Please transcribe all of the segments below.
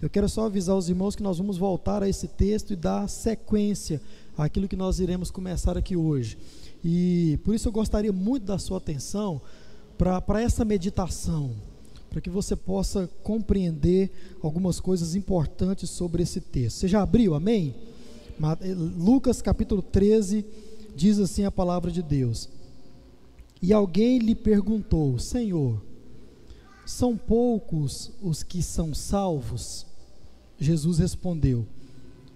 Eu quero só avisar os irmãos que nós vamos voltar a esse texto e dar sequência àquilo que nós iremos começar aqui hoje. E por isso eu gostaria muito da sua atenção para essa meditação, para que você possa compreender algumas coisas importantes sobre esse texto. Você já abriu, amém? Eh, Lucas capítulo 13 diz assim a palavra de Deus. E alguém lhe perguntou: Senhor, são poucos os que são salvos? Jesus respondeu: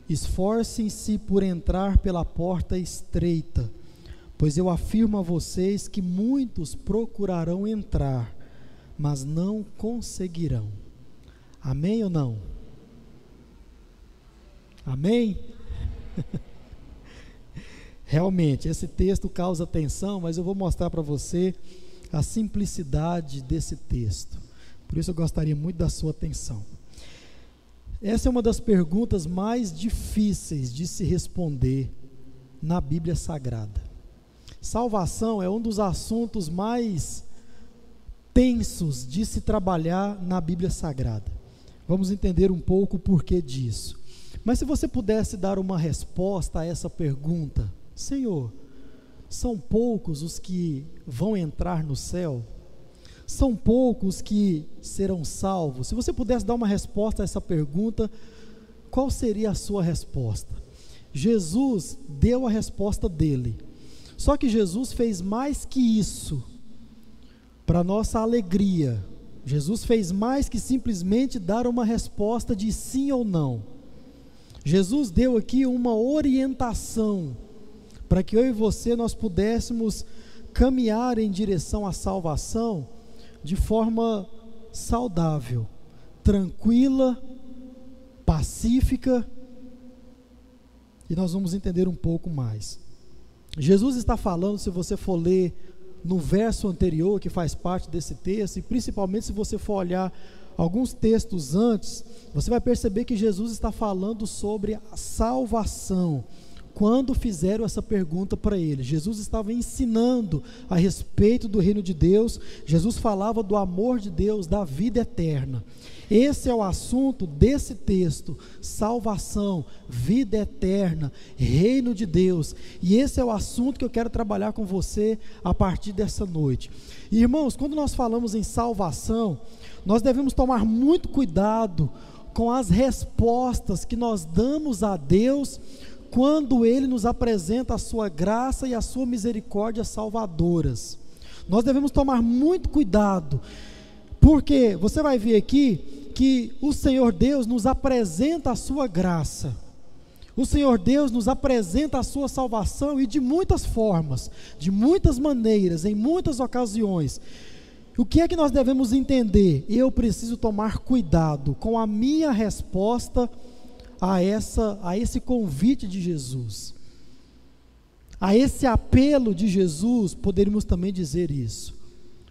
Esforcem-se por entrar pela porta estreita, pois eu afirmo a vocês que muitos procurarão entrar, mas não conseguirão. Amém ou não? Amém? Realmente, esse texto causa tensão, mas eu vou mostrar para você a simplicidade desse texto. Por isso eu gostaria muito da sua atenção. Essa é uma das perguntas mais difíceis de se responder na Bíblia Sagrada. Salvação é um dos assuntos mais tensos de se trabalhar na Bíblia Sagrada. Vamos entender um pouco o porquê disso. Mas se você pudesse dar uma resposta a essa pergunta, Senhor, são poucos os que vão entrar no céu? São poucos que serão salvos? Se você pudesse dar uma resposta a essa pergunta, qual seria a sua resposta? Jesus deu a resposta dele. Só que Jesus fez mais que isso. Para nossa alegria, Jesus fez mais que simplesmente dar uma resposta de sim ou não. Jesus deu aqui uma orientação para que eu e você nós pudéssemos caminhar em direção à salvação de forma saudável, tranquila, pacífica. E nós vamos entender um pouco mais. Jesus está falando, se você for ler no verso anterior, que faz parte desse texto, e principalmente se você for olhar alguns textos antes, você vai perceber que Jesus está falando sobre a salvação. Quando fizeram essa pergunta para ele, Jesus estava ensinando a respeito do reino de Deus, Jesus falava do amor de Deus, da vida eterna. Esse é o assunto desse texto: salvação, vida eterna, reino de Deus. E esse é o assunto que eu quero trabalhar com você a partir dessa noite. Irmãos, quando nós falamos em salvação, nós devemos tomar muito cuidado com as respostas que nós damos a Deus quando Ele nos apresenta a Sua graça e a Sua misericórdia salvadoras. Nós devemos tomar muito cuidado, porque você vai ver aqui que o Senhor Deus nos apresenta a Sua graça. O Senhor Deus nos apresenta a sua salvação e de muitas formas, de muitas maneiras, em muitas ocasiões. O que é que nós devemos entender? Eu preciso tomar cuidado com a minha resposta a essa a esse convite de Jesus. A esse apelo de Jesus, poderíamos também dizer isso.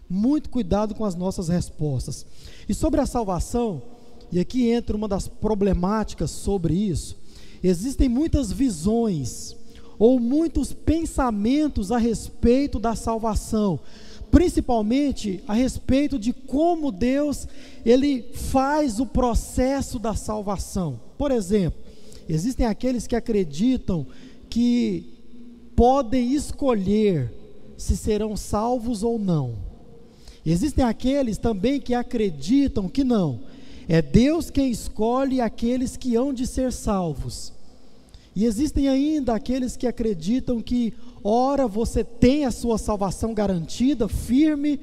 Muito cuidado com as nossas respostas. E sobre a salvação, e aqui entra uma das problemáticas sobre isso, existem muitas visões ou muitos pensamentos a respeito da salvação principalmente a respeito de como Deus ele faz o processo da salvação. Por exemplo, existem aqueles que acreditam que podem escolher se serão salvos ou não. Existem aqueles também que acreditam que não. É Deus quem escolhe aqueles que hão de ser salvos. E existem ainda aqueles que acreditam que ora você tem a sua salvação garantida, firme,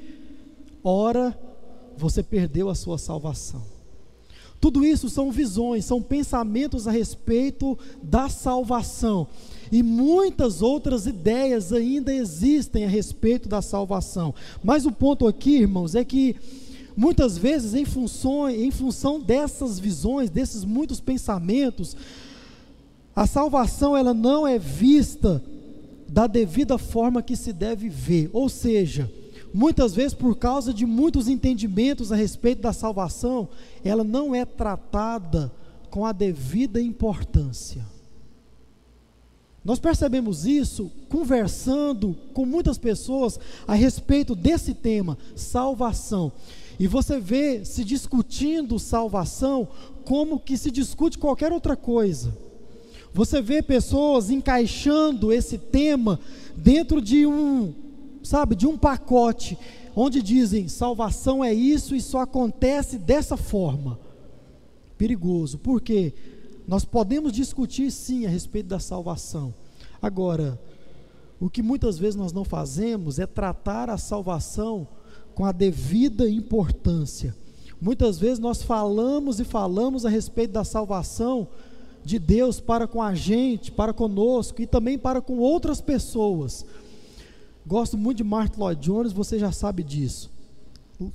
ora você perdeu a sua salvação. Tudo isso são visões, são pensamentos a respeito da salvação. E muitas outras ideias ainda existem a respeito da salvação. Mas o ponto aqui, irmãos, é que muitas vezes, em função, em função dessas visões, desses muitos pensamentos, a salvação ela não é vista da devida forma que se deve ver. Ou seja, muitas vezes por causa de muitos entendimentos a respeito da salvação, ela não é tratada com a devida importância. Nós percebemos isso conversando com muitas pessoas a respeito desse tema, salvação. E você vê se discutindo salvação como que se discute qualquer outra coisa. Você vê pessoas encaixando esse tema dentro de um, sabe, de um pacote, onde dizem salvação é isso e só acontece dessa forma. Perigoso, porque nós podemos discutir sim a respeito da salvação. Agora, o que muitas vezes nós não fazemos é tratar a salvação com a devida importância. Muitas vezes nós falamos e falamos a respeito da salvação de Deus para com a gente, para conosco e também para com outras pessoas. Gosto muito de Martin Lloyd Jones, você já sabe disso.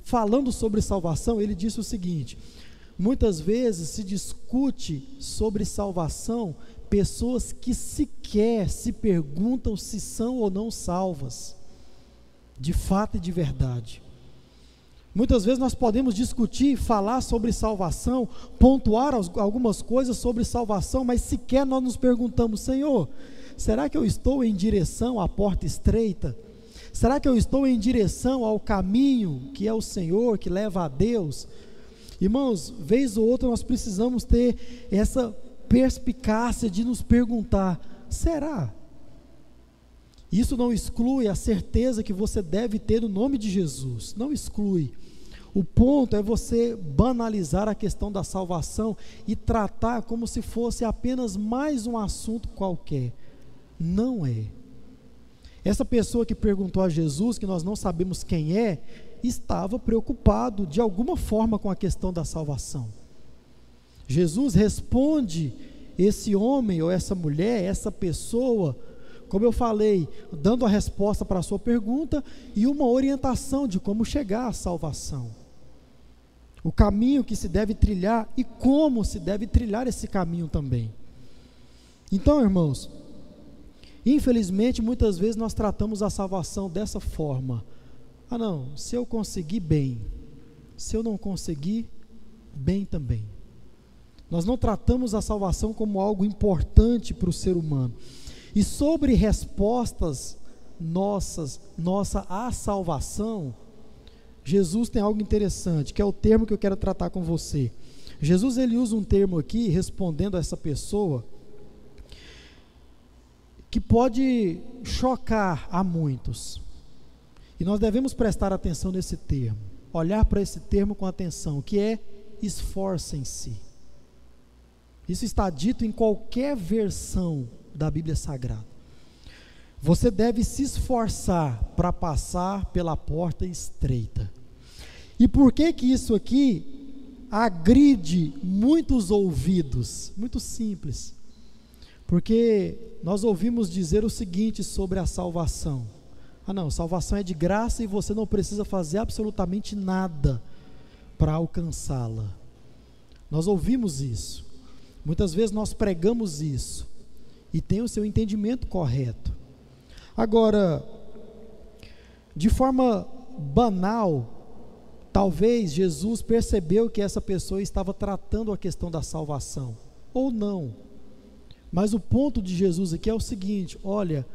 Falando sobre salvação, ele disse o seguinte: muitas vezes se discute sobre salvação pessoas que sequer se perguntam se são ou não salvas, de fato e de verdade. Muitas vezes nós podemos discutir, falar sobre salvação, pontuar algumas coisas sobre salvação, mas sequer nós nos perguntamos: Senhor, será que eu estou em direção à porta estreita? Será que eu estou em direção ao caminho que é o Senhor, que leva a Deus? Irmãos, vez ou outra nós precisamos ter essa perspicácia de nos perguntar: será? Isso não exclui a certeza que você deve ter no nome de Jesus, não exclui. O ponto é você banalizar a questão da salvação e tratar como se fosse apenas mais um assunto qualquer. Não é. Essa pessoa que perguntou a Jesus, que nós não sabemos quem é, estava preocupado de alguma forma com a questão da salvação. Jesus responde esse homem ou essa mulher, essa pessoa, como eu falei, dando a resposta para a sua pergunta e uma orientação de como chegar à salvação o caminho que se deve trilhar e como se deve trilhar esse caminho também. Então, irmãos, infelizmente muitas vezes nós tratamos a salvação dessa forma. Ah, não, se eu conseguir bem, se eu não conseguir, bem também. Nós não tratamos a salvação como algo importante para o ser humano. E sobre respostas nossas, nossa à salvação, Jesus tem algo interessante, que é o termo que eu quero tratar com você. Jesus ele usa um termo aqui respondendo a essa pessoa que pode chocar a muitos. E nós devemos prestar atenção nesse termo, olhar para esse termo com atenção, que é esforcem-se. Isso está dito em qualquer versão da Bíblia Sagrada. Você deve se esforçar para passar pela porta estreita. E por que que isso aqui agride muitos ouvidos? Muito simples. Porque nós ouvimos dizer o seguinte sobre a salvação: ah, não, salvação é de graça e você não precisa fazer absolutamente nada para alcançá-la. Nós ouvimos isso. Muitas vezes nós pregamos isso e tem o seu entendimento correto. Agora, de forma banal, Talvez Jesus percebeu que essa pessoa estava tratando a questão da salvação, ou não. Mas o ponto de Jesus aqui é o seguinte: olha,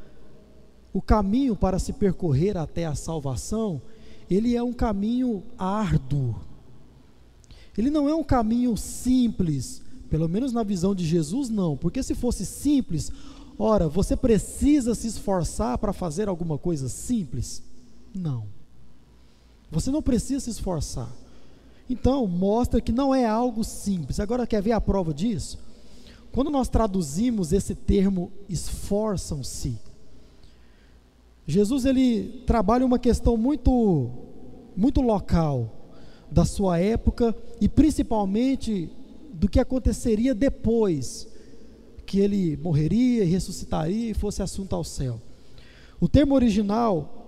o caminho para se percorrer até a salvação, ele é um caminho árduo. Ele não é um caminho simples, pelo menos na visão de Jesus, não, porque se fosse simples, ora, você precisa se esforçar para fazer alguma coisa simples? Não. Você não precisa se esforçar. Então, mostra que não é algo simples. Agora, quer ver a prova disso? Quando nós traduzimos esse termo esforçam-se, Jesus ele trabalha uma questão muito muito local da sua época e principalmente do que aconteceria depois que ele morreria e ressuscitaria e fosse assunto ao céu. O termo original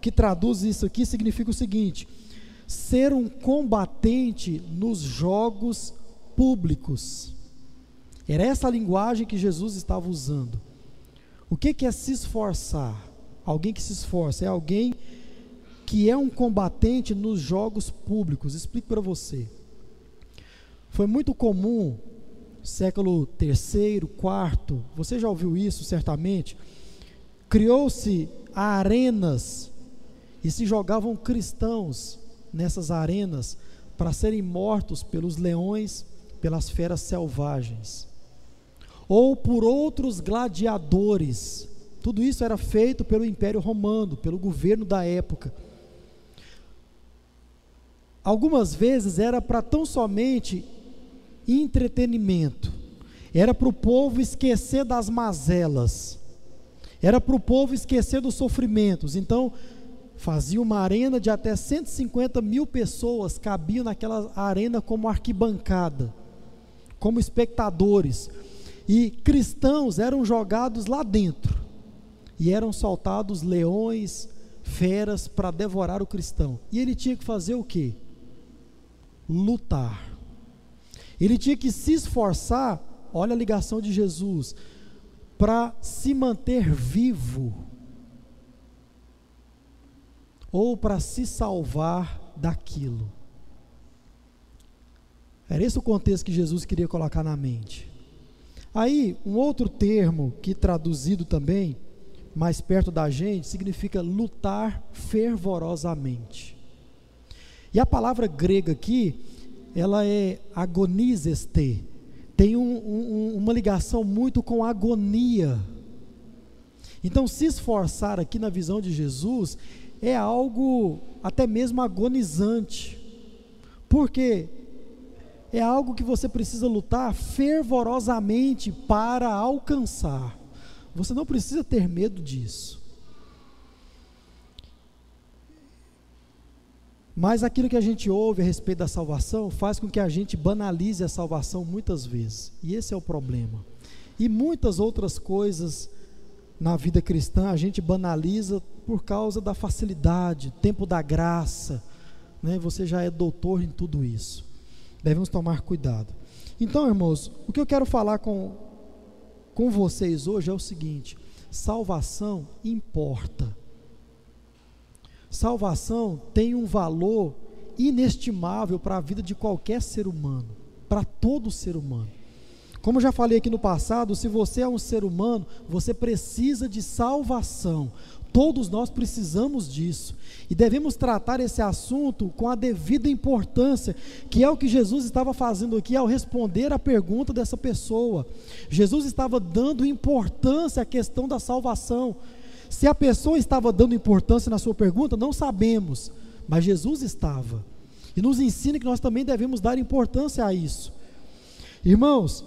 que traduz isso aqui significa o seguinte: ser um combatente nos jogos públicos. Era essa a linguagem que Jesus estava usando. O que, é se esforçar? Alguém que se esforça é alguém que é um combatente nos jogos públicos. Explico para você. Foi muito comum, século terceiro, quarto, você já ouviu isso certamente. Criou-se arenas e se jogavam cristãos nessas arenas para serem mortos pelos leões, pelas feras selvagens, ou por outros gladiadores. Tudo isso era feito pelo Império Romano, pelo governo da época. Algumas vezes era para tão somente entretenimento, era para o povo esquecer das mazelas, era para o povo esquecer dos sofrimentos. Então, fazia uma arena de até 150 mil pessoas, cabiam naquela arena como arquibancada, como espectadores. E cristãos eram jogados lá dentro, e eram soltados leões, feras para devorar o cristão. E ele tinha que fazer o quê? Lutar. Ele tinha que se esforçar, olha a ligação de Jesus, para se manter vivo ou para se salvar daquilo. Era esse o contexto que Jesus queria colocar na mente. Aí, um outro termo que traduzido também, mais perto da gente, significa lutar fervorosamente. E a palavra grega aqui, ela é agonizeste, tem um, um, uma ligação muito com agonia. Então, se esforçar aqui na visão de Jesus é algo até mesmo agonizante, porque é algo que você precisa lutar fervorosamente para alcançar. Você não precisa ter medo disso. Mas aquilo que a gente ouve a respeito da salvação faz com que a gente banalize a salvação muitas vezes. E esse é o problema. E muitas outras coisas na vida cristã a gente banaliza por causa da facilidade, tempo da graça, né? Você já é doutor em tudo isso. Devemos tomar cuidado. Então, irmãos, o que eu quero falar com, com vocês hoje é o seguinte: salvação importa. Salvação tem um valor inestimável para a vida de qualquer ser humano, para todo ser humano. Como já falei aqui no passado, se você é um ser humano, você precisa de salvação. Todos nós precisamos disso. E devemos tratar esse assunto com a devida importância, que é o que Jesus estava fazendo aqui ao responder a pergunta dessa pessoa. Jesus estava dando importância à questão da salvação. Se a pessoa estava dando importância na sua pergunta, não sabemos, mas Jesus estava. E nos ensina que nós também devemos dar importância a isso. Irmãos,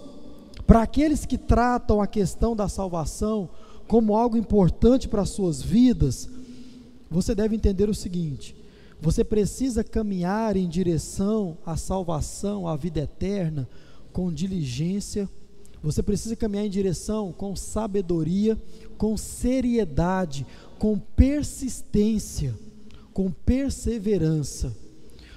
para aqueles que tratam a questão da salvação como algo importante para as suas vidas, você deve entender o seguinte: você precisa caminhar em direção à salvação, à vida eterna, com diligência, você precisa caminhar em direção com sabedoria, com seriedade, com persistência, com perseverança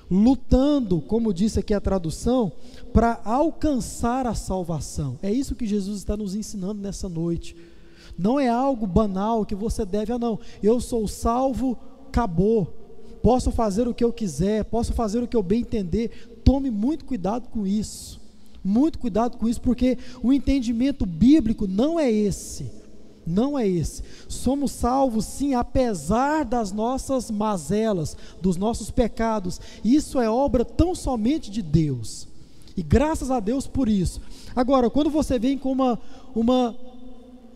lutando, como disse aqui a tradução, para alcançar a salvação. É isso que Jesus está nos ensinando nessa noite. Não é algo banal que você deve, ah, não, eu sou salvo, acabou. Posso fazer o que eu quiser, posso fazer o que eu bem entender. Tome muito cuidado com isso. Muito cuidado com isso, porque o entendimento bíblico não é esse não é esse. Somos salvos, sim, apesar das nossas mazelas, dos nossos pecados. Isso é obra tão somente de Deus. E graças a Deus por isso. Agora, quando você vem com uma, uma,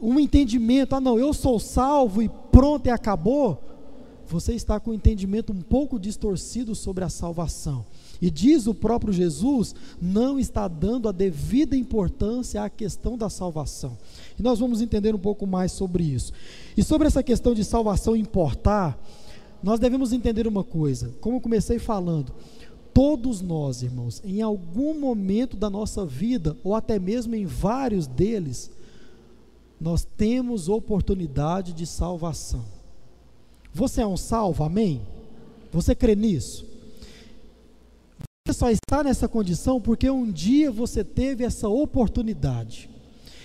um entendimento, ah, não, eu sou salvo e pronto e acabou, você está com um entendimento um pouco distorcido sobre a salvação. E diz o próprio Jesus, não está dando a devida importância à questão da salvação. E nós vamos entender um pouco mais sobre isso. E sobre essa questão de salvação importar, nós devemos entender uma coisa, como eu comecei falando, todos nós, irmãos, em algum momento da nossa vida, ou até mesmo em vários deles, nós temos oportunidade de salvação. Você é um salvo, amém? Você crê nisso? Você só está nessa condição porque um dia você teve essa oportunidade.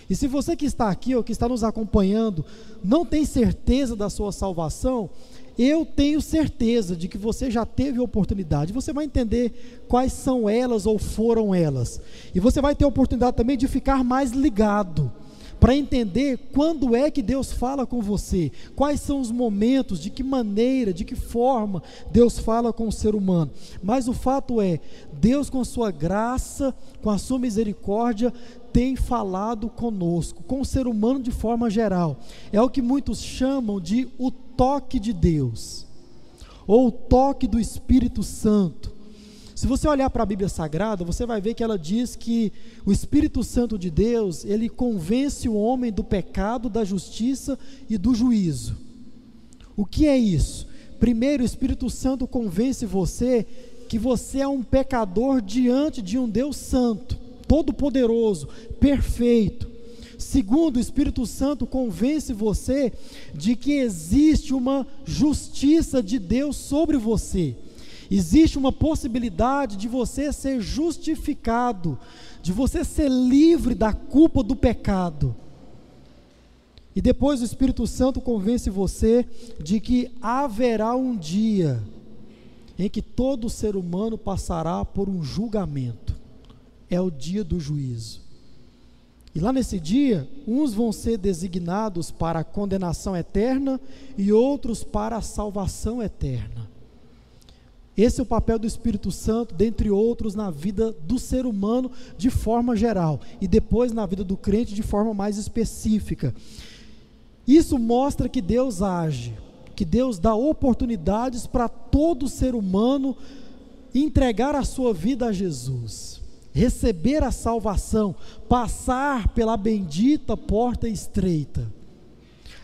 E se você que está aqui ou que está nos acompanhando não tem certeza da sua salvação, eu tenho certeza de que você já teve oportunidade. Você vai entender quais são elas ou foram elas. E você vai ter oportunidade também de ficar mais ligado para entender quando é que Deus fala com você, quais são os momentos, de que maneira, de que forma Deus fala com o ser humano. Mas o fato é, Deus, com a sua graça, com a sua misericórdia, tem falado conosco, com o ser humano de forma geral. É o que muitos chamam de o toque de Deus, ou o toque do Espírito Santo. Se você olhar para a Bíblia Sagrada, você vai ver que ela diz que o Espírito Santo de Deus, ele convence o homem do pecado, da justiça e do juízo. O que é isso? Primeiro, o Espírito Santo convence você que você é um pecador diante de um Deus santo, todo-poderoso, perfeito. Segundo, o Espírito Santo convence você de que existe uma justiça de Deus sobre você existe uma possibilidade de você ser justificado, de você ser livre da culpa do pecado. E depois o Espírito Santo convence você de que haverá um dia em que todo ser humano passará por um julgamento. É o dia do juízo. E lá nesse dia, uns vão ser designados para a condenação eterna e outros para a salvação eterna. Esse é o papel do Espírito Santo, dentre outros, na vida do ser humano de forma geral e depois na vida do crente de forma mais específica. Isso mostra que Deus age, que Deus dá oportunidades para todo ser humano entregar a sua vida a Jesus, receber a salvação, passar pela bendita porta estreita.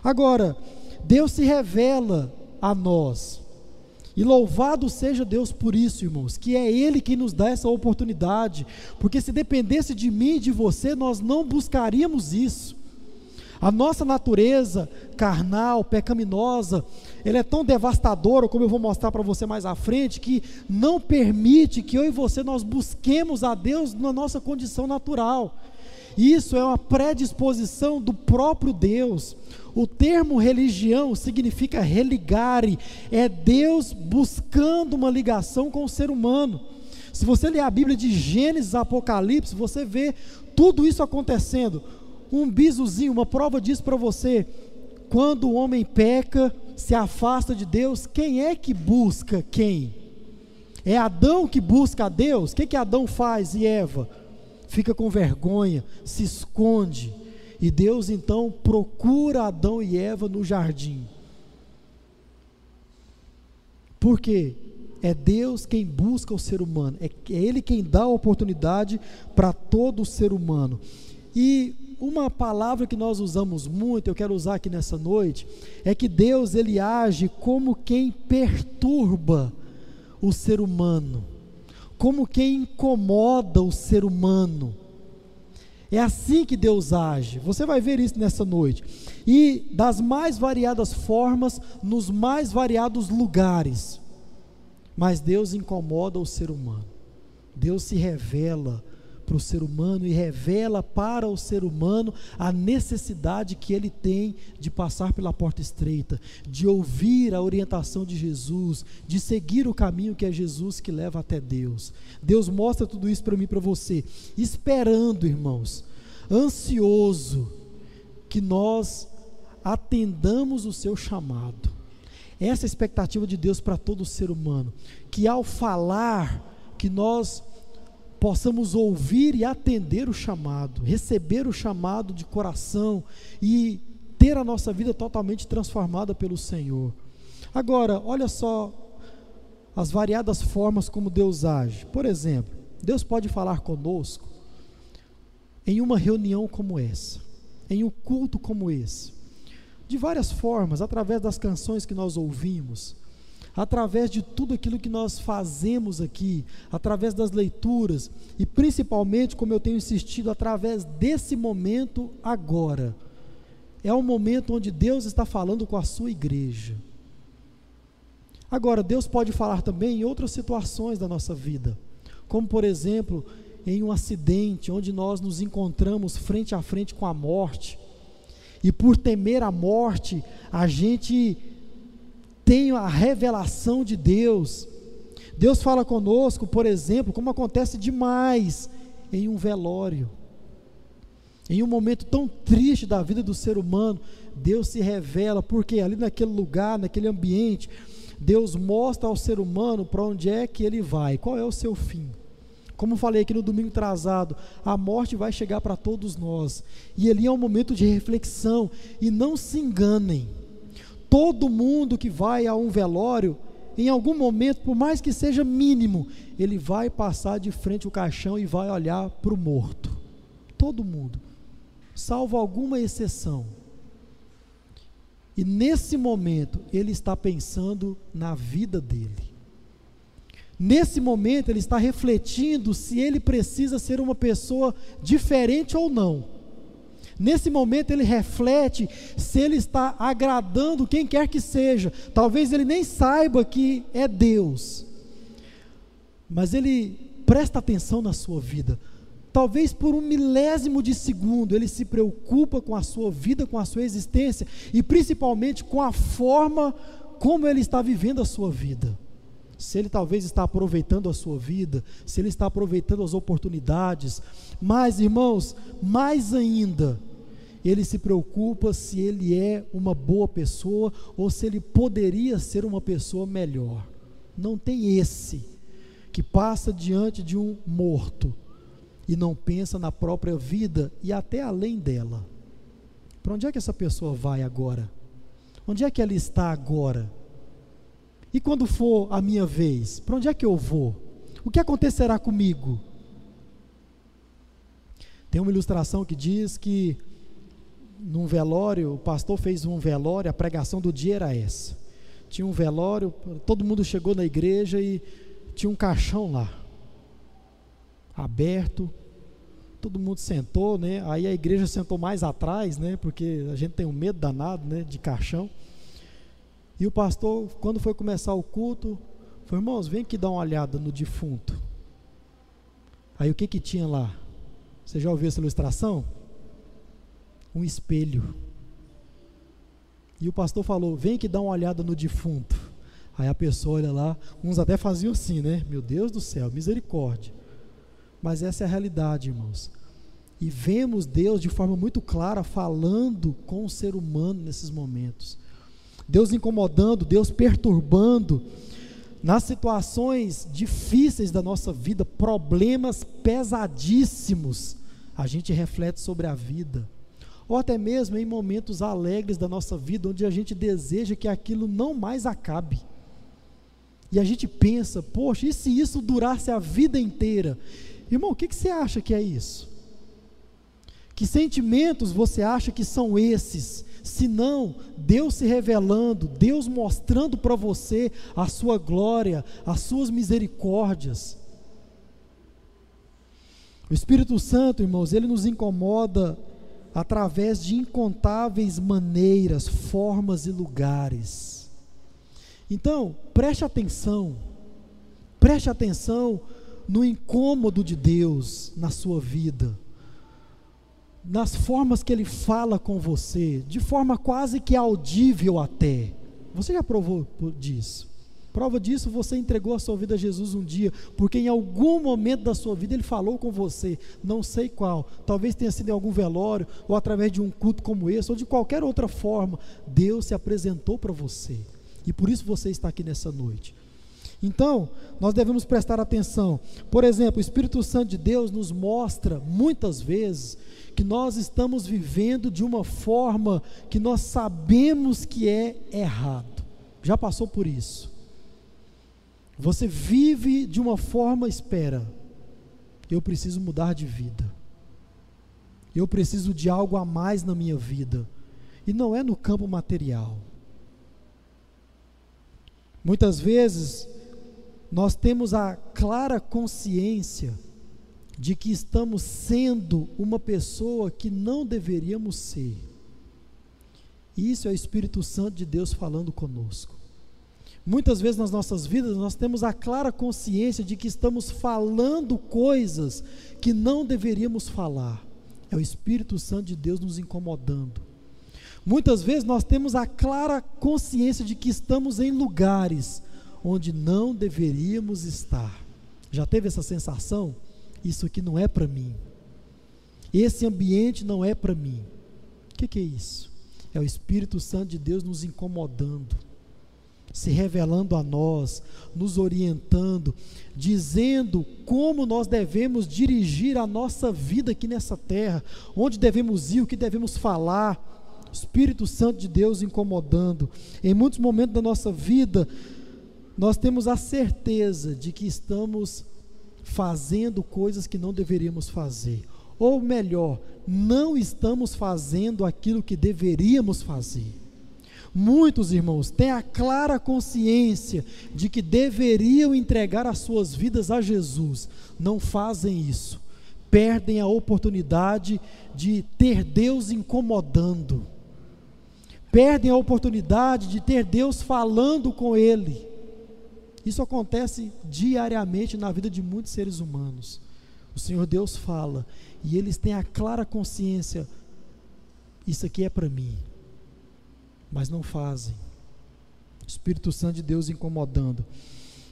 Agora, Deus se revela a nós e louvado seja Deus por isso, irmãos, que é Ele quem nos dá essa oportunidade, porque se dependesse de mim e de você, nós não buscaríamos isso. A nossa natureza carnal, pecaminosa, ela é tão devastadora, como eu vou mostrar para você mais à frente, que não permite que eu e você nós busquemos a Deus na nossa condição natural. Isso é uma predisposição do próprio Deus. O termo religião significa religare, é Deus buscando uma ligação com o ser humano. Se você ler a Bíblia de Gênesis a Apocalipse, você vê tudo isso acontecendo. Um bisozinho, uma prova disso para você. Quando o homem peca, se afasta de Deus, quem é que busca quem? É Adão que busca a Deus? O que, que Adão faz e Eva? Fica com vergonha, se esconde e Deus então procura Adão e Eva no jardim. Por quê? É Deus quem busca o ser humano, é, é Ele quem dá a oportunidade para todo ser humano. E uma palavra que nós usamos muito, eu quero usar aqui nessa noite, é que Deus ele age como quem perturba o ser humano, como quem incomoda o ser humano. É assim que Deus age. Você vai ver isso nessa noite. E das mais variadas formas, nos mais variados lugares. Mas Deus incomoda o ser humano. Deus se revela para o ser humano e revela para o ser humano a necessidade que ele tem de passar pela porta estreita, de ouvir a orientação de Jesus, de seguir o caminho que é Jesus que leva até Deus. Deus mostra tudo isso para mim e para você, esperando, irmãos, ansioso que nós atendamos o seu chamado. Essa é a expectativa de Deus para todo ser humano, que ao falar, que nós possamos ouvir e atender o chamado, receber o chamado de coração e ter a nossa vida totalmente transformada pelo Senhor. Agora, olha só as variadas formas como Deus age. Por exemplo, Deus pode falar conosco em uma reunião como essa, em um culto como esse, de várias formas, através das canções que nós ouvimos, através de tudo aquilo que nós fazemos aqui, através das leituras e principalmente, como eu tenho insistido, através desse momento agora. É um momento onde Deus está falando com a sua igreja. Agora, Deus pode falar também em outras situações da nossa vida, como por exemplo, em um acidente onde nós nos encontramos frente a frente com a morte. E por temer a morte, a gente tenho a revelação de Deus. Deus fala conosco, por exemplo, como acontece demais em um velório. Em um momento tão triste da vida do ser humano, Deus se revela, porque ali naquele lugar, naquele ambiente, Deus mostra ao ser humano para onde é que ele vai, qual é o seu fim. Como falei aqui no domingo trazado, a morte vai chegar para todos nós. E ali é um momento de reflexão. E não se enganem. Todo mundo que vai a um velório, em algum momento, por mais que seja mínimo, ele vai passar de frente ao caixão e vai olhar para o morto. Todo mundo. Salvo alguma exceção. E nesse momento, ele está pensando na vida dele. Nesse momento, ele está refletindo se ele precisa ser uma pessoa diferente ou não. Nesse momento, ele reflete se ele está agradando quem quer que seja. Talvez ele nem saiba que é Deus, mas ele presta atenção na sua vida. Talvez por um milésimo de segundo ele se preocupa com a sua vida, com a sua existência e principalmente com a forma como ele está vivendo a sua vida se ele talvez está aproveitando a sua vida, se ele está aproveitando as oportunidades, mas irmãos, mais ainda, ele se preocupa se ele é uma boa pessoa ou se ele poderia ser uma pessoa melhor. Não tem esse que passa diante de um morto e não pensa na própria vida e até além dela. Para onde é que essa pessoa vai agora? Onde é que ela está agora? E quando for a minha vez, para onde é que eu vou? O que acontecerá comigo? Tem uma ilustração que diz que num velório, o pastor fez um velório, a pregação do dia era essa. Tinha um velório, todo mundo chegou na igreja e tinha um caixão lá, aberto, todo mundo sentou, né? Aí a igreja sentou mais atrás, né? Porque a gente tem um medo danado, né? De caixão. E o pastor, quando foi começar o culto, falou: irmãos, vem aqui dar uma olhada no defunto. Aí o que que tinha lá? Você já ouviu essa ilustração? Um espelho. E o pastor falou: vem aqui dar uma olhada no defunto. Aí a pessoa olha lá, uns até faziam assim, né? Meu Deus do céu, misericórdia. Mas essa é a realidade, irmãos. E vemos Deus de forma muito clara falando com o ser humano nesses momentos. Deus incomodando, Deus perturbando, nas situações difíceis da nossa vida, problemas pesadíssimos, a gente reflete sobre a vida. Ou até mesmo em momentos alegres da nossa vida, onde a gente deseja que aquilo não mais acabe. E a gente pensa, poxa, e se isso durasse a vida inteira? Irmão, o que, que você acha que é isso? Que sentimentos você acha que são esses senão Deus se revelando, Deus mostrando para você a sua glória, as suas misericórdias. O Espírito Santo, irmãos, ele nos incomoda através de incontáveis maneiras, formas e lugares. Então, preste atenção, preste atenção no incômodo de Deus na sua vida nas formas que ele fala com você, de forma quase que audível até. Você já provou disso? Prova disso, você entregou a sua vida a Jesus um dia, porque em algum momento da sua vida ele falou com você, não sei qual, talvez tenha sido em algum velório, ou através de um culto como esse, ou de qualquer outra forma, Deus se apresentou para você, e por isso você está aqui nessa noite. Então, nós devemos prestar atenção. Por exemplo, o Espírito Santo de Deus nos mostra muitas vezes que nós estamos vivendo de uma forma que nós sabemos que é errado. Já passou por isso. Você vive de uma forma, espera, eu preciso mudar de vida. Eu preciso de algo a mais na minha vida. E não é no campo material. Muitas vezes nós temos a clara consciência de que estamos sendo uma pessoa que não deveríamos ser. Isso é o Espírito Santo de Deus falando conosco. Muitas vezes nas nossas vidas nós temos a clara consciência de que estamos falando coisas que não deveríamos falar. É o Espírito Santo de Deus nos incomodando. Muitas vezes nós temos a clara consciência de que estamos em lugares onde não deveríamos estar. Já teve essa sensação? isso aqui não é para mim. Esse ambiente não é para mim. O que, que é isso? É o Espírito Santo de Deus nos incomodando, se revelando a nós, nos orientando, dizendo como nós devemos dirigir a nossa vida aqui nessa terra, onde devemos ir, o que devemos falar. Espírito Santo de Deus incomodando. Em muitos momentos da nossa vida, nós temos a certeza de que estamos fazendo coisas que não deveríamos fazer. Ou melhor, não estamos fazendo aquilo que deveríamos fazer. Muitos irmãos têm a clara consciência de que deveriam entregar as suas vidas a Jesus, não fazem isso, perdem a oportunidade de ter Deus incomodando, perdem a oportunidade de ter Deus falando com Ele. Isso acontece diariamente na vida de muitos seres humanos. O Senhor Deus fala e eles têm a clara consciência: isso aqui é para mim, mas não fazem. Espírito Santo de Deus incomodando.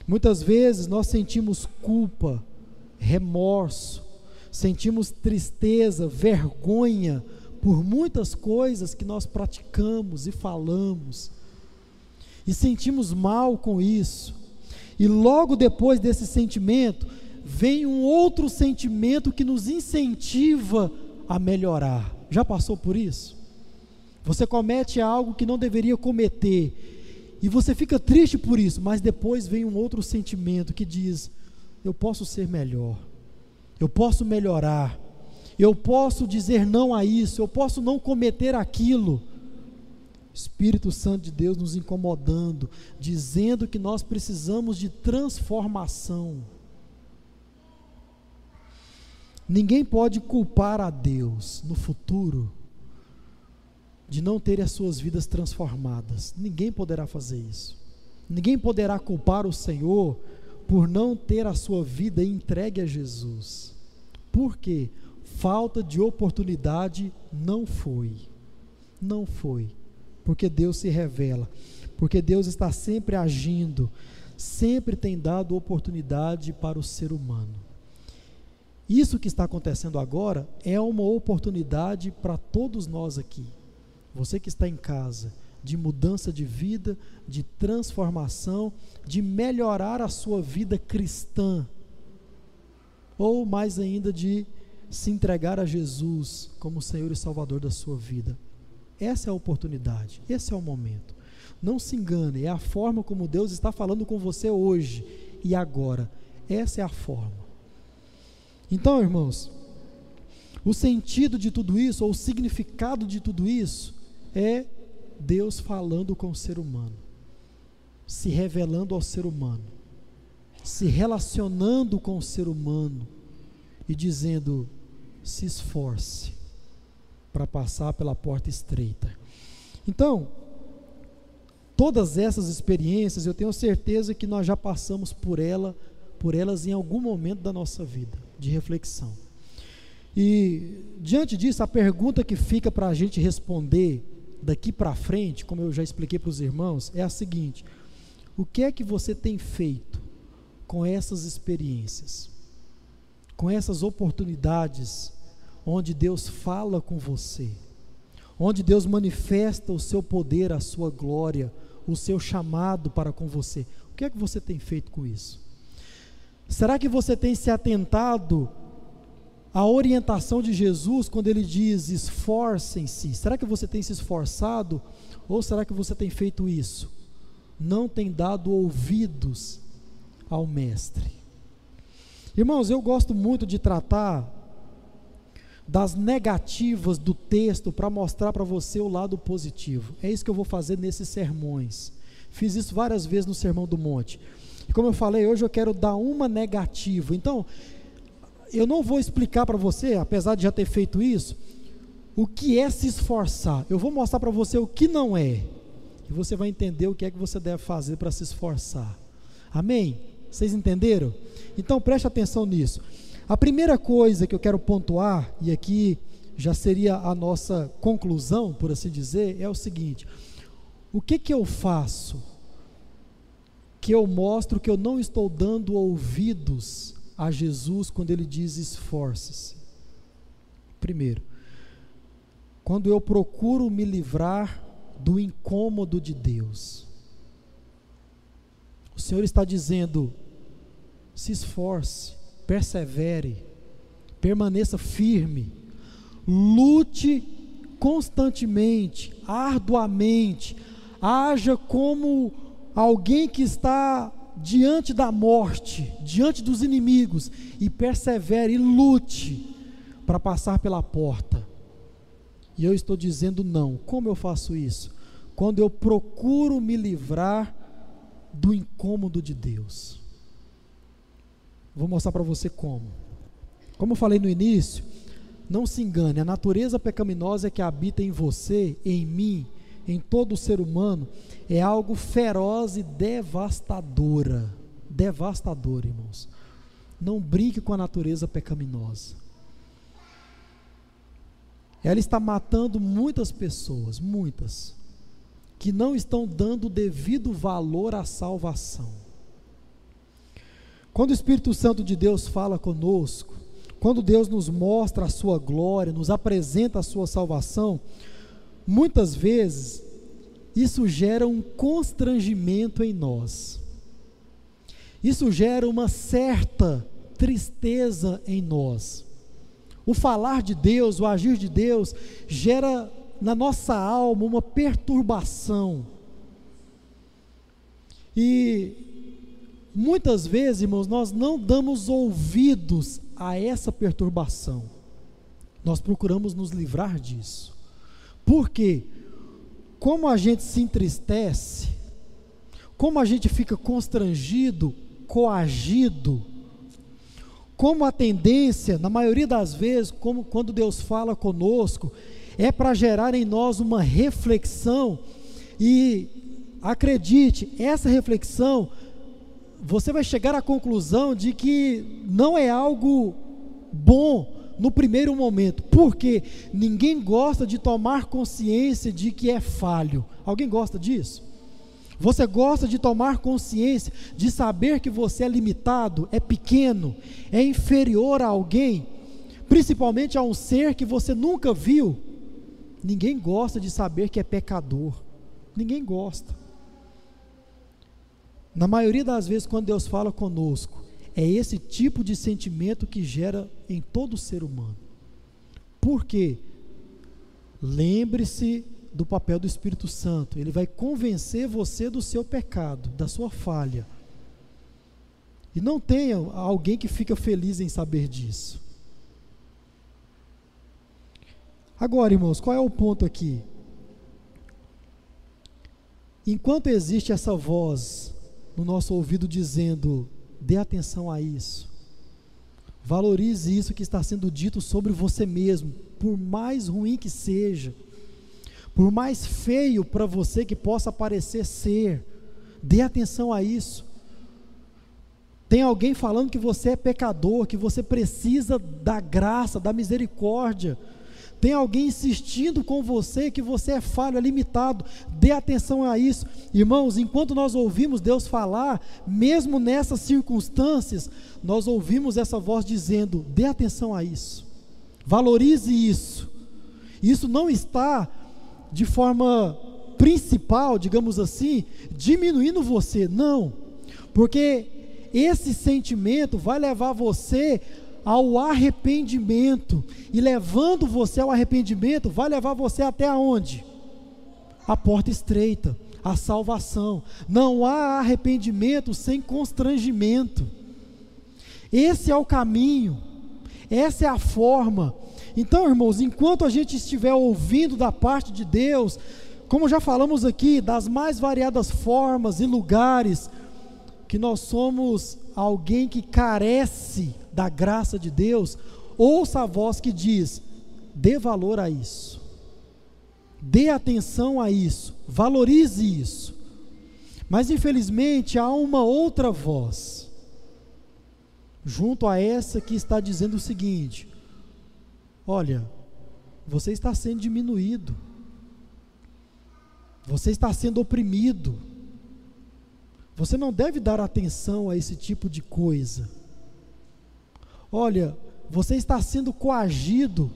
Muitas vezes nós sentimos culpa, remorso, sentimos tristeza, vergonha por muitas coisas que nós praticamos e falamos, e sentimos mal com isso. E logo depois desse sentimento, vem um outro sentimento que nos incentiva a melhorar. Já passou por isso? Você comete algo que não deveria cometer e você fica triste por isso, mas depois vem um outro sentimento que diz: eu posso ser melhor, eu posso melhorar, eu posso dizer não a isso, eu posso não cometer aquilo. Espírito Santo de Deus nos incomodando, dizendo que nós precisamos de transformação. Ninguém pode culpar a Deus no futuro de não ter as suas vidas transformadas. Ninguém poderá fazer isso. Ninguém poderá culpar o Senhor por não ter a sua vida entregue a Jesus. Por quê? Falta de oportunidade não foi. Não foi porque Deus se revela, porque Deus está sempre agindo, sempre tem dado oportunidade para o ser humano. Isso que está acontecendo agora é uma oportunidade para todos nós aqui. Você que está em casa, de mudança de vida, de transformação, de melhorar a sua vida cristã, ou mais ainda de se entregar a Jesus como Senhor e Salvador da sua vida. Essa é a oportunidade, esse é o momento. Não se engane, é a forma como Deus está falando com você hoje e agora. Essa é a forma. Então, irmãos, o sentido de tudo isso, ou o significado de tudo isso, é Deus falando com o ser humano, se revelando ao ser humano, se relacionando com o ser humano e dizendo: se esforce para passar pela porta estreita. Então, todas essas experiências, eu tenho certeza que nós já passamos por ela, por elas em algum momento da nossa vida de reflexão. E diante disso, a pergunta que fica para a gente responder daqui para frente, como eu já expliquei para os irmãos, é a seguinte: o que é que você tem feito com essas experiências, com essas oportunidades onde Deus fala com você, onde Deus manifesta o seu poder, a sua glória, o seu chamado para com você. O que é que você tem feito com isso? Será que você tem se atentado à orientação de Jesus quando ele diz esforcem-se? Será que você tem se esforçado ou será que você tem feito isso? Não tem dado ouvidos ao Mestre. Irmãos, eu gosto muito de tratar das negativas do texto para mostrar para você o lado positivo. É isso que eu vou fazer nesses sermões. Fiz isso várias vezes no Sermão do Monte. E como eu falei, hoje eu quero dar uma negativa. Então, eu não vou explicar para você, apesar de já ter feito isso, o que é se esforçar. Eu vou mostrar para você o que não é. E você vai entender o que é que você deve fazer para se esforçar. Amém? Vocês entenderam? Então preste atenção nisso. A primeira coisa que eu quero pontuar, e aqui já seria a nossa conclusão, por assim dizer, é o seguinte: o que que eu faço que eu mostro que eu não estou dando ouvidos a Jesus quando ele diz esforce-se? Primeiro, quando eu procuro me livrar do incômodo de Deus. O Senhor está dizendo: se esforce, persevere, permaneça firme, lute constantemente, arduamente, haja como alguém que está diante da morte, diante dos inimigos, e persevere e lute para passar pela porta. E eu estou dizendo não. Como eu faço isso? Quando eu procuro me livrar do incômodo de Deus. Vou mostrar para você como. Como eu falei no início, não se engane, a natureza pecaminosa que habita em você, em mim, em todo ser humano, é algo feroz e devastadora. Devastadora, irmãos. Não brinque com a natureza pecaminosa. Ela está matando muitas pessoas, muitas, que não estão dando devido valor à salvação. Quando o Espírito Santo de Deus fala conosco, quando Deus nos mostra a sua glória, nos apresenta a sua salvação, muitas vezes isso gera um constrangimento em nós. Isso gera uma certa tristeza em nós. O falar de Deus, o agir de Deus, gera na nossa alma uma perturbação. E muitas vezes, irmãos, nós não damos ouvidos a essa perturbação. Nós procuramos nos livrar disso. Por quê? Como a gente se entristece, como a gente fica constrangido, coagido, como a tendência, na maioria das vezes, como quando Deus fala conosco, é para gerar em nós uma reflexão e acredite, essa reflexão você vai chegar à conclusão de que não é algo bom no primeiro momento, porque ninguém gosta de tomar consciência de que é falho. Alguém gosta disso? Você gosta de tomar consciência, de saber que você é limitado, é pequeno, é inferior a alguém, principalmente a um ser que você nunca viu. Ninguém gosta de saber que é pecador. Ninguém gosta. Na maioria das vezes, quando Deus fala conosco, é esse tipo de sentimento que gera em todo ser humano. Por quê? Lembre-se do papel do Espírito Santo. Ele vai convencer você do seu pecado, da sua falha. E não tenha alguém que fica feliz em saber disso. Agora, irmãos, qual é o ponto aqui? Enquanto existe essa voz no nosso ouvido dizendo: dê atenção a isso, valorize isso que está sendo dito sobre você mesmo, por mais ruim que seja, por mais feio para você que possa parecer ser, dê atenção a isso. Tem alguém falando que você é pecador, que você precisa da graça, da misericórdia. Tem alguém insistindo com você que você é falho, é limitado. Dê atenção a isso. Irmãos, enquanto nós ouvimos Deus falar, mesmo nessas circunstâncias, nós ouvimos essa voz dizendo: dê atenção a isso. Valorize isso. Isso não está de forma principal, digamos assim, diminuindo você. Não. Porque esse sentimento vai levar você ao arrependimento. E levando você ao arrependimento, vai levar você até aonde? A porta estreita, a salvação. Não há arrependimento sem constrangimento. Esse é o caminho. Essa é a forma então, irmãos, enquanto a gente estiver ouvindo da parte de Deus, como já falamos aqui, das mais variadas formas e lugares, que nós somos alguém que carece da graça de Deus, ouça a voz que diz: dê valor a isso, dê atenção a isso, valorize isso. Mas infelizmente há uma outra voz, junto a essa que está dizendo o seguinte: Olha, você está sendo diminuído. Você está sendo oprimido. Você não deve dar atenção a esse tipo de coisa. Olha, você está sendo coagido.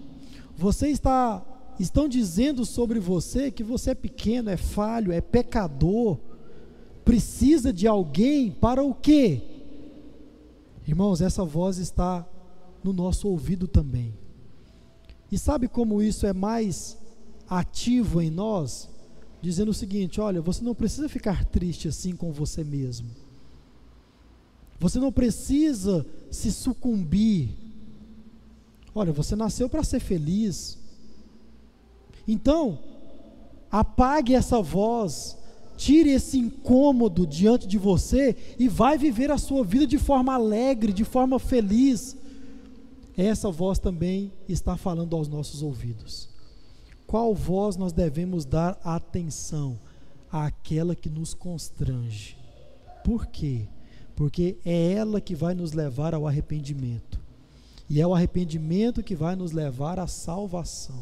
você está estão dizendo sobre você que você é pequeno, é falho, é pecador, precisa de alguém para o quê? Irmãos, essa voz está no nosso ouvido também. E sabe como isso é mais ativo em nós? Dizendo o seguinte: olha, você não precisa ficar triste assim com você mesmo. Você não precisa se sucumbir. Olha, você nasceu para ser feliz. Então, apague essa voz, tire esse incômodo diante de você e vai viver a sua vida de forma alegre, de forma feliz. Essa voz também está falando aos nossos ouvidos. Qual voz nós devemos dar atenção? Àquela que nos constrange. Por quê? Porque é ela que vai nos levar ao arrependimento. E é o arrependimento que vai nos levar à salvação.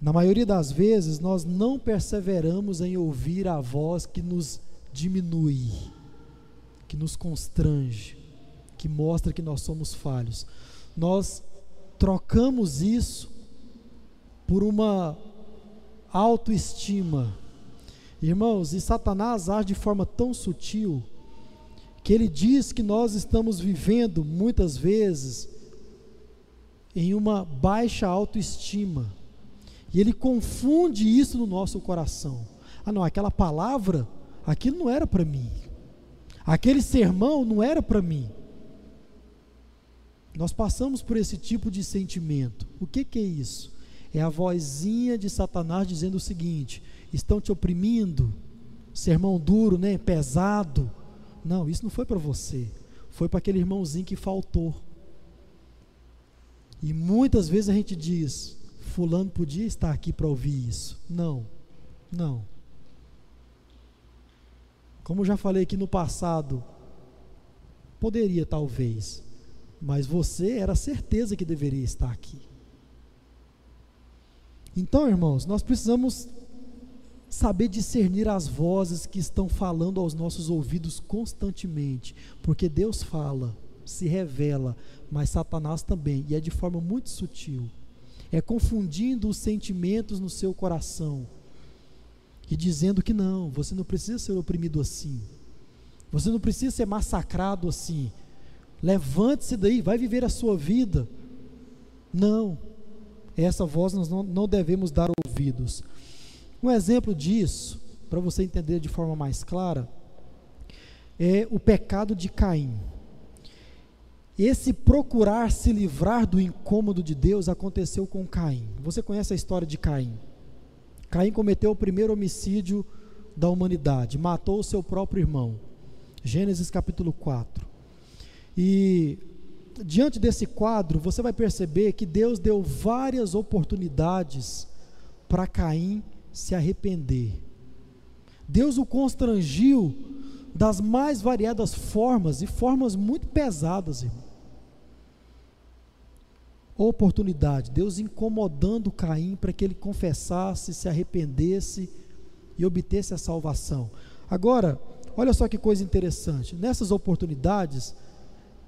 Na maioria das vezes, nós não perseveramos em ouvir a voz que nos diminui que nos constrange, que mostra que nós somos falhos. Nós trocamos isso por uma autoestima. Irmãos, e Satanás age de forma tão sutil que ele diz que nós estamos vivendo muitas vezes em uma baixa autoestima. E ele confunde isso no nosso coração. Ah, não, aquela palavra, aquilo não era para mim. Aquele sermão não era para mim. Nós passamos por esse tipo de sentimento. O que, que é isso? É a vozinha de Satanás dizendo o seguinte: estão te oprimindo, sermão duro, né, pesado. Não, isso não foi para você. Foi para aquele irmãozinho que faltou. E muitas vezes a gente diz: Fulano podia estar aqui para ouvir isso. Não, não. Como já falei aqui no passado, poderia talvez, mas você era certeza que deveria estar aqui. Então, irmãos, nós precisamos saber discernir as vozes que estão falando aos nossos ouvidos constantemente, porque Deus fala, se revela, mas Satanás também, e é de forma muito sutil. É confundindo os sentimentos no seu coração e dizendo que não, você não precisa ser oprimido assim, você não precisa ser massacrado assim. Levante-se daí, vai viver a sua vida. Não, essa voz nós não, devemos dar ouvidos. Um exemplo disso, para você entender de forma mais clara, é o pecado de Caim. Esse procurar se livrar do incômodo de Deus aconteceu com Caim. Você conhece a história de Caim? Caim cometeu o primeiro homicídio da humanidade, matou o seu próprio irmão. Gênesis capítulo 4. E diante desse quadro, você vai perceber que Deus deu várias oportunidades para Caim se arrepender. Deus o constrangiu das mais variadas formas e formas muito pesadas, irmão oportunidade, Deus incomodando Caim para que ele confessasse, se arrependesse e obtesse a salvação. Agora, olha só que coisa interessante, nessas oportunidades,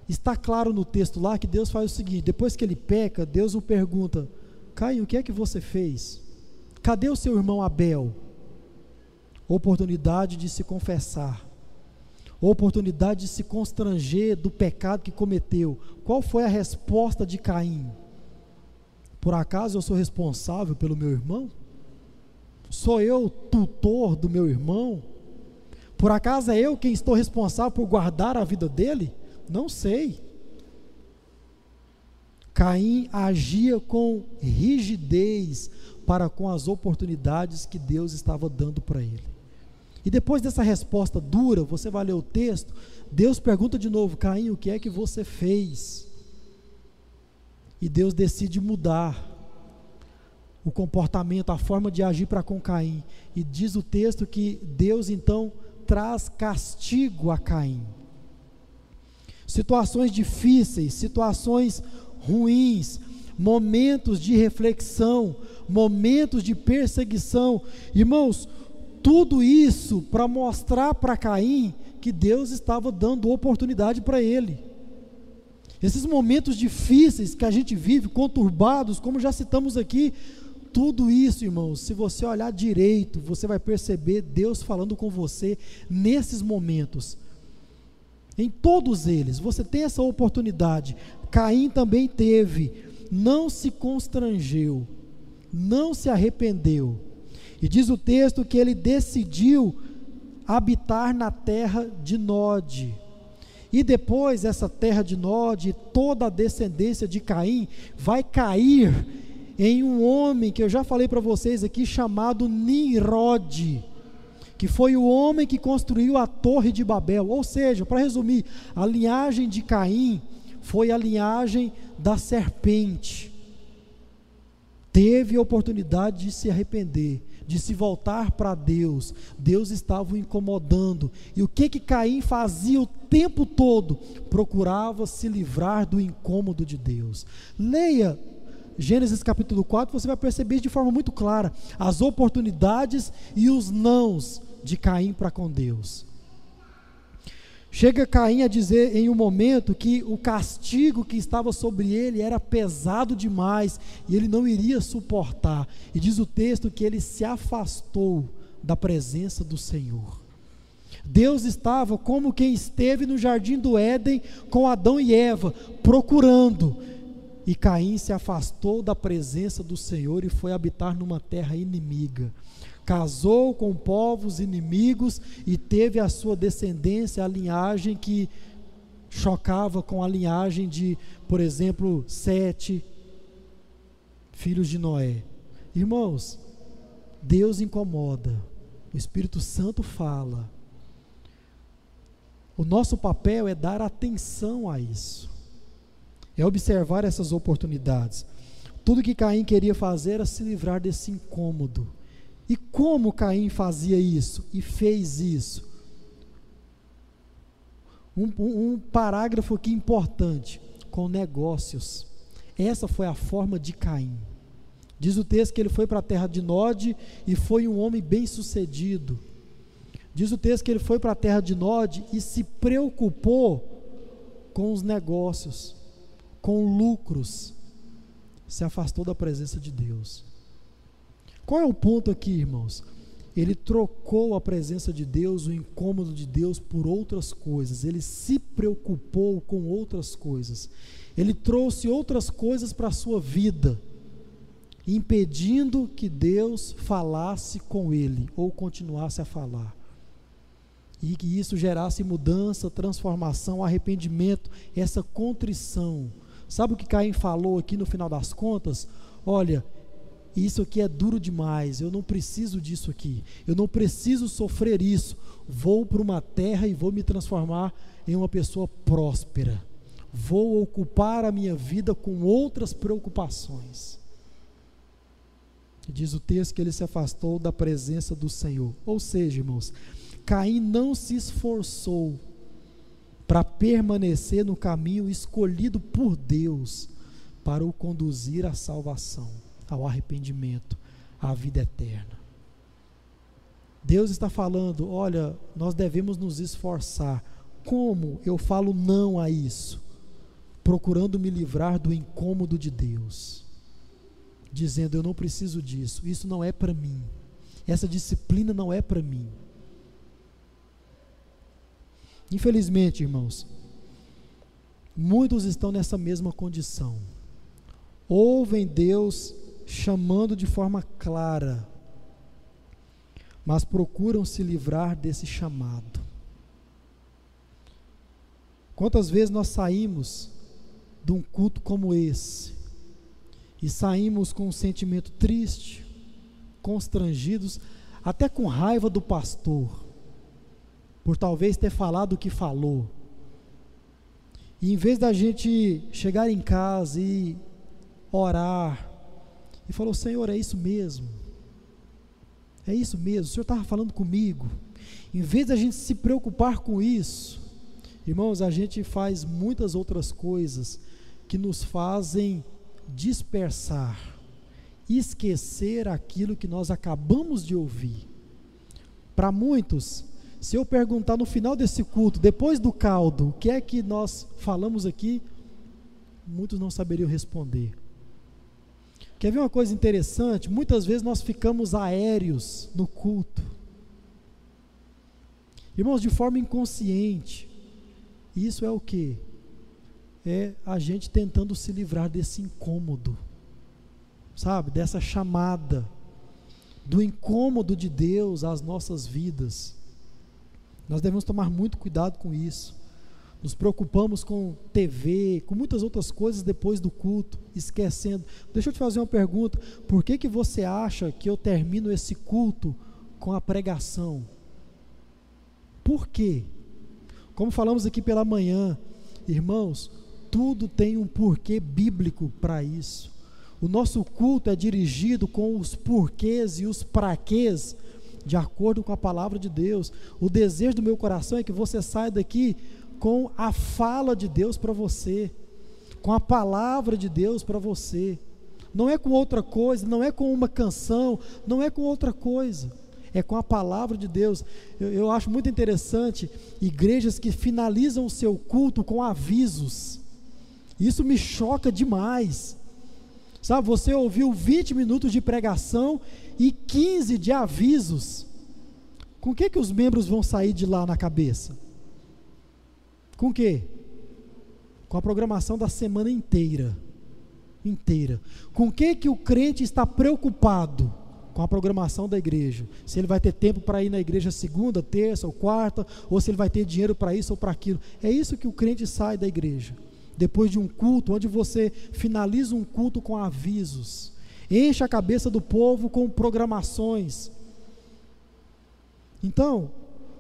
está claro no texto lá que Deus faz o seguinte: depois que ele peca, Deus o pergunta, Caim, o que é que você fez? Cadê o seu irmão Abel? Oportunidade de se confessar, oportunidade de se constranger do pecado que cometeu. Qual foi a resposta de Caim? Por acaso eu sou responsável pelo meu irmão? Sou eu tutor do meu irmão? Por acaso é eu quem estou responsável por guardar a vida dele? Não sei. Caim agia com rigidez para com as oportunidades que Deus estava dando para ele. E depois dessa resposta dura, você vai ler o texto, Deus pergunta de novo: Caim, o que é que você fez? E Deus decide mudar o comportamento, a forma de agir para com Caim. E diz o texto que Deus então traz castigo a Caim. Situações difíceis, situações ruins, momentos de reflexão, momentos de perseguição. Irmãos, tudo isso para mostrar para Caim que Deus estava dando oportunidade para ele. Esses momentos difíceis que a gente vive, conturbados, como já citamos aqui, tudo isso, irmãos, se você olhar direito, você vai perceber Deus falando com você nesses momentos. Em todos eles, você tem essa oportunidade. Caim também teve, não se constrangeu, não se arrependeu. E diz o texto que ele decidiu habitar na terra de Nod. E depois essa terra de Nod, toda a descendência de Caim vai cair em um homem que eu já falei para vocês aqui chamado Nimrod, que foi o homem que construiu a Torre de Babel. Ou seja, para resumir, a linhagem de Caim foi a linhagem da serpente. Teve a oportunidade de se arrepender, de se voltar para Deus. Deus estava o incomodando. E o que que Caim fazia o tempo todo? Procurava se livrar do incômodo de Deus. Leia Gênesis capítulo 4, você vai perceber de forma muito clara as oportunidades e os nãos de Caim para com Deus. Chega Caim a dizer em um momento que o castigo que estava sobre ele era pesado demais e ele não iria suportar. E diz o texto que ele se afastou da presença do Senhor. Deus estava como quem esteve no jardim do Éden com Adão e Eva, procurando. E Caim se afastou da presença do Senhor e foi habitar numa terra inimiga casou com povos inimigos e teve a sua descendência, a linhagem que chocava com a linhagem de, por exemplo, Sete, filhos de Noé. Irmãos, Deus incomoda, o Espírito Santo fala. O nosso papel é dar atenção a isso, é observar essas oportunidades. Tudo que Caim queria fazer era se livrar desse incômodo. E como Caim fazia isso e fez isso? Um, um, um, parágrafo aqui importante: com negócios. Essa foi a forma de Caim. Diz o texto que ele foi para a terra de Nod e foi um homem bem sucedido. Diz o texto que ele foi para a terra de Nod e se preocupou com os negócios, com lucros. Se afastou da presença de Deus. Qual é o ponto aqui, irmãos? Ele trocou a presença de Deus, o incômodo de Deus, por outras coisas. Ele se preocupou com outras coisas. Ele trouxe outras coisas para a sua vida, impedindo que Deus falasse com ele ou continuasse a falar. E que isso gerasse mudança, transformação, arrependimento, essa contrição. Sabe o que Caim falou aqui no final das contas? Olha, isso aqui é duro demais, eu não preciso disso aqui, eu não preciso sofrer isso. Vou para uma terra e vou me transformar em uma pessoa próspera. Vou ocupar a minha vida com outras preocupações. Diz o texto que ele se afastou da presença do Senhor. Ou seja, irmãos, Caim não se esforçou para permanecer no caminho escolhido por Deus para o conduzir à salvação ao arrependimento, à vida eterna. Deus está falando: olha, nós devemos nos esforçar. Como eu falo não a isso? Procurando me livrar do incômodo de Deus, dizendo: eu não preciso disso, isso não é para mim, essa disciplina não é para mim. Infelizmente, irmãos, muitos estão nessa mesma condição. Ouvem Deus chamando de forma clara, mas procuram se livrar desse chamado. Quantas vezes nós saímos de um culto como esse e saímos com um sentimento triste, constrangidos, até com raiva do pastor, por talvez ter falado o que falou. E em vez da gente chegar em casa e orar, e falou: Senhor, é isso mesmo. É isso mesmo. O Senhor estava falando comigo. Em vez da gente se preocupar com isso, irmãos, a gente faz muitas outras coisas que nos fazem dispersar, esquecer aquilo que nós acabamos de ouvir. Para muitos, se eu perguntar no final desse culto, depois do caldo, o que é que nós falamos aqui? muitos não saberiam responder. Quer ver uma coisa interessante? Muitas vezes nós ficamos aéreos no culto. Irmãos, de forma inconsciente. Isso é o que? É a gente tentando se livrar desse incômodo, sabe? Dessa chamada, do incômodo de Deus às nossas vidas. Nós devemos tomar muito cuidado com isso. Nos preocupamos com TV, com muitas outras coisas depois do culto, esquecendo. Deixa eu te fazer uma pergunta: por que, que você acha que eu termino esse culto com a pregação? Por quê? Como falamos aqui pela manhã, irmãos, tudo tem um porquê bíblico para isso. O nosso culto é dirigido com os porquês e os praquês de acordo com a palavra de Deus. O desejo do meu coração é que você saia daqui com a fala de Deus para você, com a palavra de Deus para você. Não é com outra coisa, não é com uma canção, não é com outra coisa. É com a palavra de Deus. Eu, eu acho muito interessante igrejas que finalizam o seu culto com avisos. Isso me choca demais. Sabe, você ouviu 20 minutos de pregação e 15 de avisos. Com o que que os membros vão sair de lá na cabeça? Com o quê? Com a programação da semana inteira. Inteira. Com que que o crente está preocupado? Com a programação da igreja. Se ele vai ter tempo para ir na igreja segunda, terça ou quarta, ou se ele vai ter dinheiro para isso ou para aquilo. É isso que o crente sai da igreja. Depois de um culto, onde você finaliza um culto com avisos, enche a cabeça do povo com programações. Então,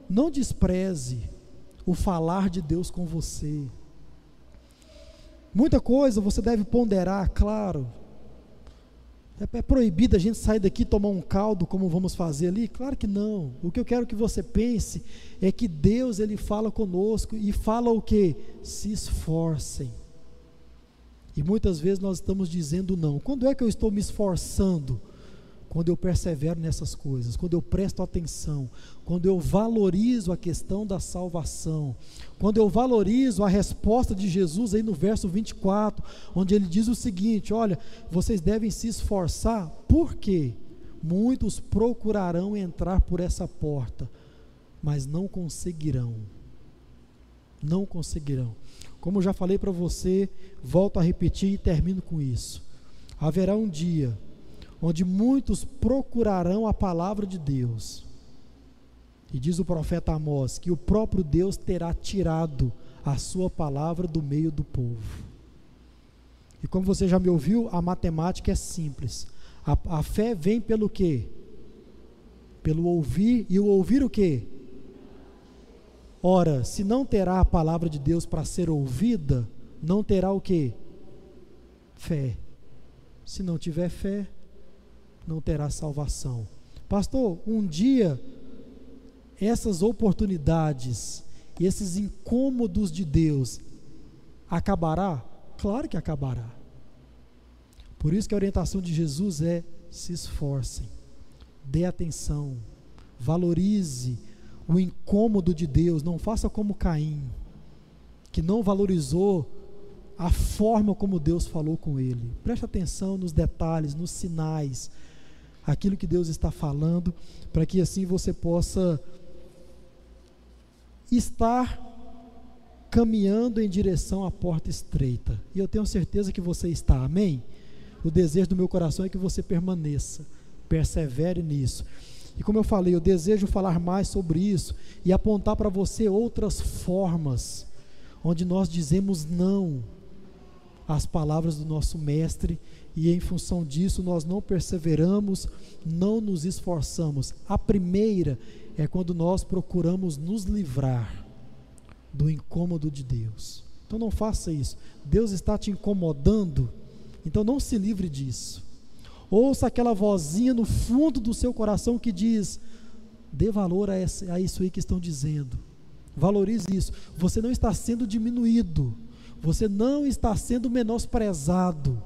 não despreze o falar de Deus com você. Muita coisa você deve ponderar, claro. É, é proibido a gente sair daqui e tomar um caldo como vamos fazer ali? Claro que não. O que eu quero que você pense é que Deus ele fala conosco e fala o que? Se esforcem. E muitas vezes nós estamos dizendo não. Quando é que eu estou me esforçando? quando eu persevero nessas coisas, quando eu presto atenção, quando eu valorizo a questão da salvação, quando eu valorizo a resposta de Jesus aí no verso 24, onde ele diz o seguinte: Olha, vocês devem se esforçar, porque muitos procurarão entrar por essa porta, mas não conseguirão. Não conseguirão. Como já falei para você, volto a repetir e termino com isso. Haverá um dia onde muitos procurarão a palavra de Deus. E diz o profeta Amós que o próprio Deus terá tirado a sua palavra do meio do povo. E como você já me ouviu, a matemática é simples. A, a fé vem pelo quê? Pelo ouvir, e o ouvir o quê? Ora, se não terá a palavra de Deus para ser ouvida, não terá o quê? Fé. Se não tiver fé, não terá salvação. Pastor, um dia essas oportunidades e esses incômodos de Deus acabará? Claro que acabará. Por isso que a orientação de Jesus é: se esforcem, dê atenção, valorize o incômodo de Deus, não faça como Caim, que não valorizou a forma como Deus falou com ele. Preste atenção nos detalhes, nos sinais, aquilo que Deus está falando, para que assim você possa estar caminhando em direção à porta estreita. E eu tenho certeza que você está, amém? O desejo do meu coração é que você permaneça, persevere nisso. E como eu falei, eu desejo falar mais sobre isso e apontar para você outras formas onde nós dizemos não às palavras do nosso mestre e em função disso nós não perseveramos, não nos esforçamos. A primeira é quando nós procuramos nos livrar do incômodo de Deus. Então não faça isso. Deus está te incomodando, então não se livre disso. Ouça aquela vozinha no fundo do seu coração que diz: dê valor a, isso aí que estão dizendo. Valorize isso. Você não está sendo diminuído. Você não está sendo menosprezado.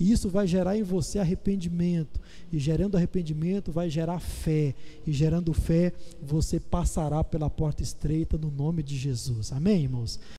E isso vai gerar em você arrependimento. E gerando arrependimento vai gerar fé. E gerando fé, você passará pela porta estreita no nome de Jesus. Amém, irmãos?